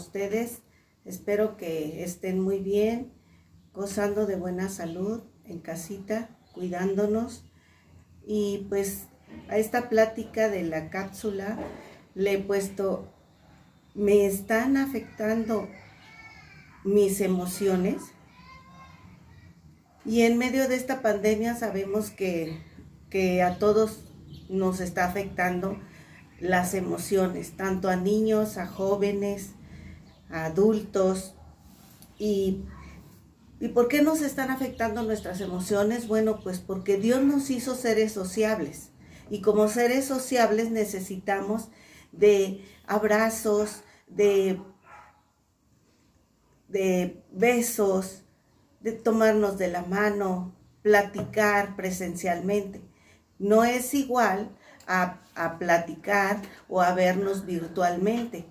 ustedes. Espero que estén muy bien, gozando de buena salud en casita, cuidándonos. Y pues a esta plática de la cápsula le he puesto, me están afectando mis emociones. Y en medio de esta pandemia sabemos que, que a todos nos está afectando las emociones, tanto a niños, a jóvenes, a adultos. ¿Y, ¿Y por qué nos están afectando nuestras emociones? Bueno, pues porque Dios nos hizo seres sociables. Y como seres sociables necesitamos de abrazos, de, de besos, de tomarnos de la mano, platicar presencialmente. No es igual a, platicar o a vernos virtualmente.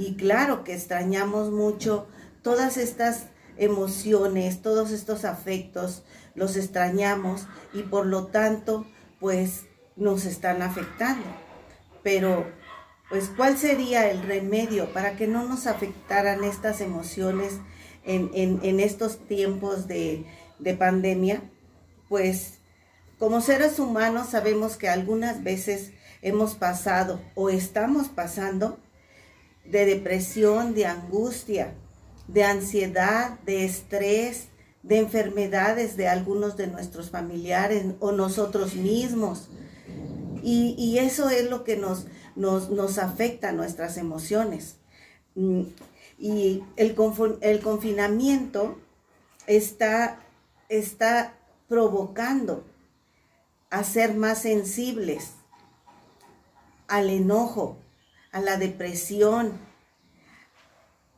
Y claro que extrañamos mucho todas estas emociones, todos estos afectos, los extrañamos y por lo tanto, pues nos están afectando. Pero, pues, ¿cuál sería el remedio para que no nos afectaran estas emociones en, estos tiempos de, de pandemia? Pues como seres humanos sabemos que algunas veces hemos pasado o estamos pasando de depresión, de angustia, de ansiedad, de estrés, de enfermedades de algunos de nuestros familiares o nosotros mismos. Y, eso es lo que nos, nos, nos afecta nuestras emociones. Mm, y el, el confinamiento está, está provocando a ser más sensibles al enojo, a la depresión,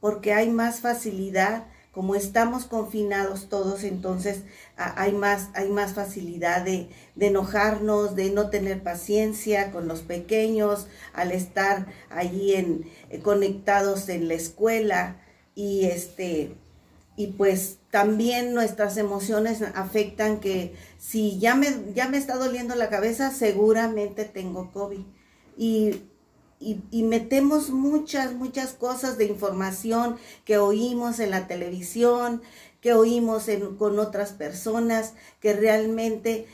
porque hay más facilidad, como estamos confinados todos, entonces hay más, hay más facilidad de, de, enojarnos, de no tener paciencia con los pequeños, al estar allí en, eh, conectados en la escuela y este y pues también nuestras emociones afectan que si ya me, ya me está doliendo la cabeza, seguramente tengo COVID. Y, metemos muchas, muchas cosas de información que oímos en la televisión, que oímos con otras personas, que realmente,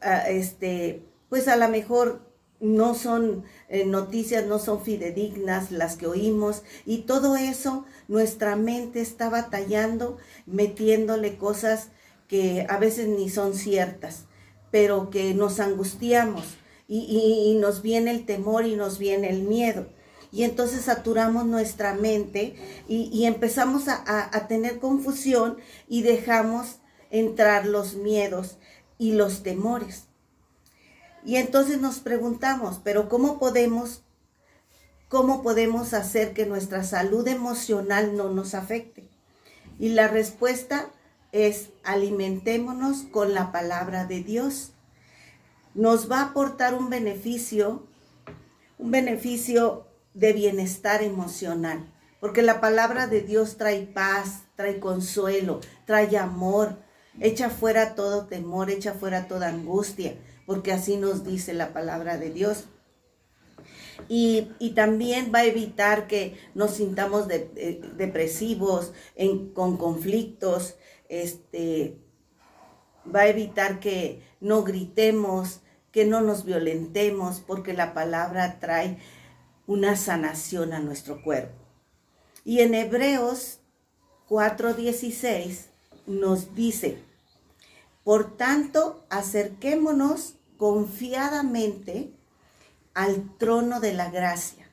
ah, este, pues a lo mejor no son eh, noticias, no son fidedignas las que oímos y todo eso nuestra mente está batallando, metiéndole cosas que a veces ni son ciertas, pero que nos angustiamos y, nos viene el temor y nos viene el miedo. Y entonces saturamos nuestra mente y, empezamos a tener confusión y dejamos entrar los miedos y los temores. Y entonces nos preguntamos, pero ¿cómo podemos, cómo podemos hacer que nuestra salud emocional no nos afecte? Y la respuesta es alimentémonos con la palabra de Dios. Nos va a aportar un beneficio, un beneficio de bienestar emocional, porque la palabra de Dios trae paz, trae consuelo, trae amor, echa fuera todo temor, echa fuera toda angustia porque así nos dice la palabra de Dios. Y, también va a evitar que nos sintamos depresivos, con conflictos, este, va a evitar que no gritemos, que no nos violentemos, porque la palabra trae una sanación a nuestro cuerpo. Y en Hebreos 4:16 nos dice, por tanto, acerquémonos confiadamente al trono de la gracia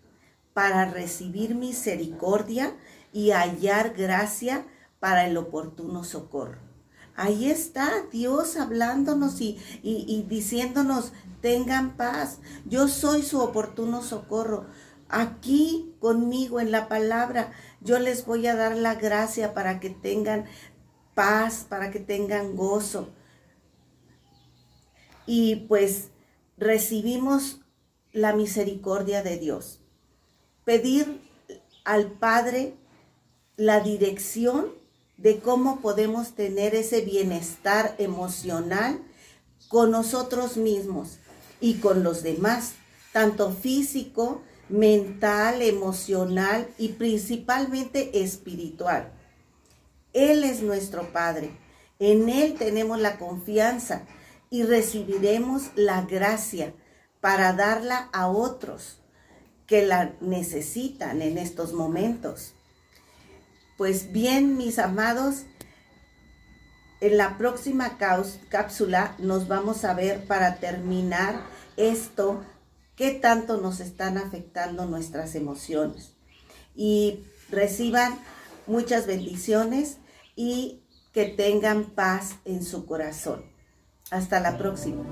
para recibir misericordia y hallar gracia para el oportuno socorro. Ahí está Dios hablándonos y, y, diciéndonos, tengan paz, yo soy su oportuno socorro. Aquí conmigo en la palabra, yo les voy a dar la gracia para que tengan paz, para que tengan gozo y pues recibimos la misericordia de Dios. Pedir al Padre la dirección de cómo podemos tener ese bienestar emocional con nosotros mismos y con los demás, tanto físico, mental, emocional y principalmente espiritual. Él es nuestro Padre. En Él tenemos la confianza y recibiremos la gracia para darla a otros que la necesitan en estos momentos. Pues bien, mis amados, en la próxima cápsula nos vamos a ver para terminar esto, qué tanto nos están afectando nuestras emociones. Y reciban muchas bendiciones y que tengan paz en su corazón. Hasta la próxima.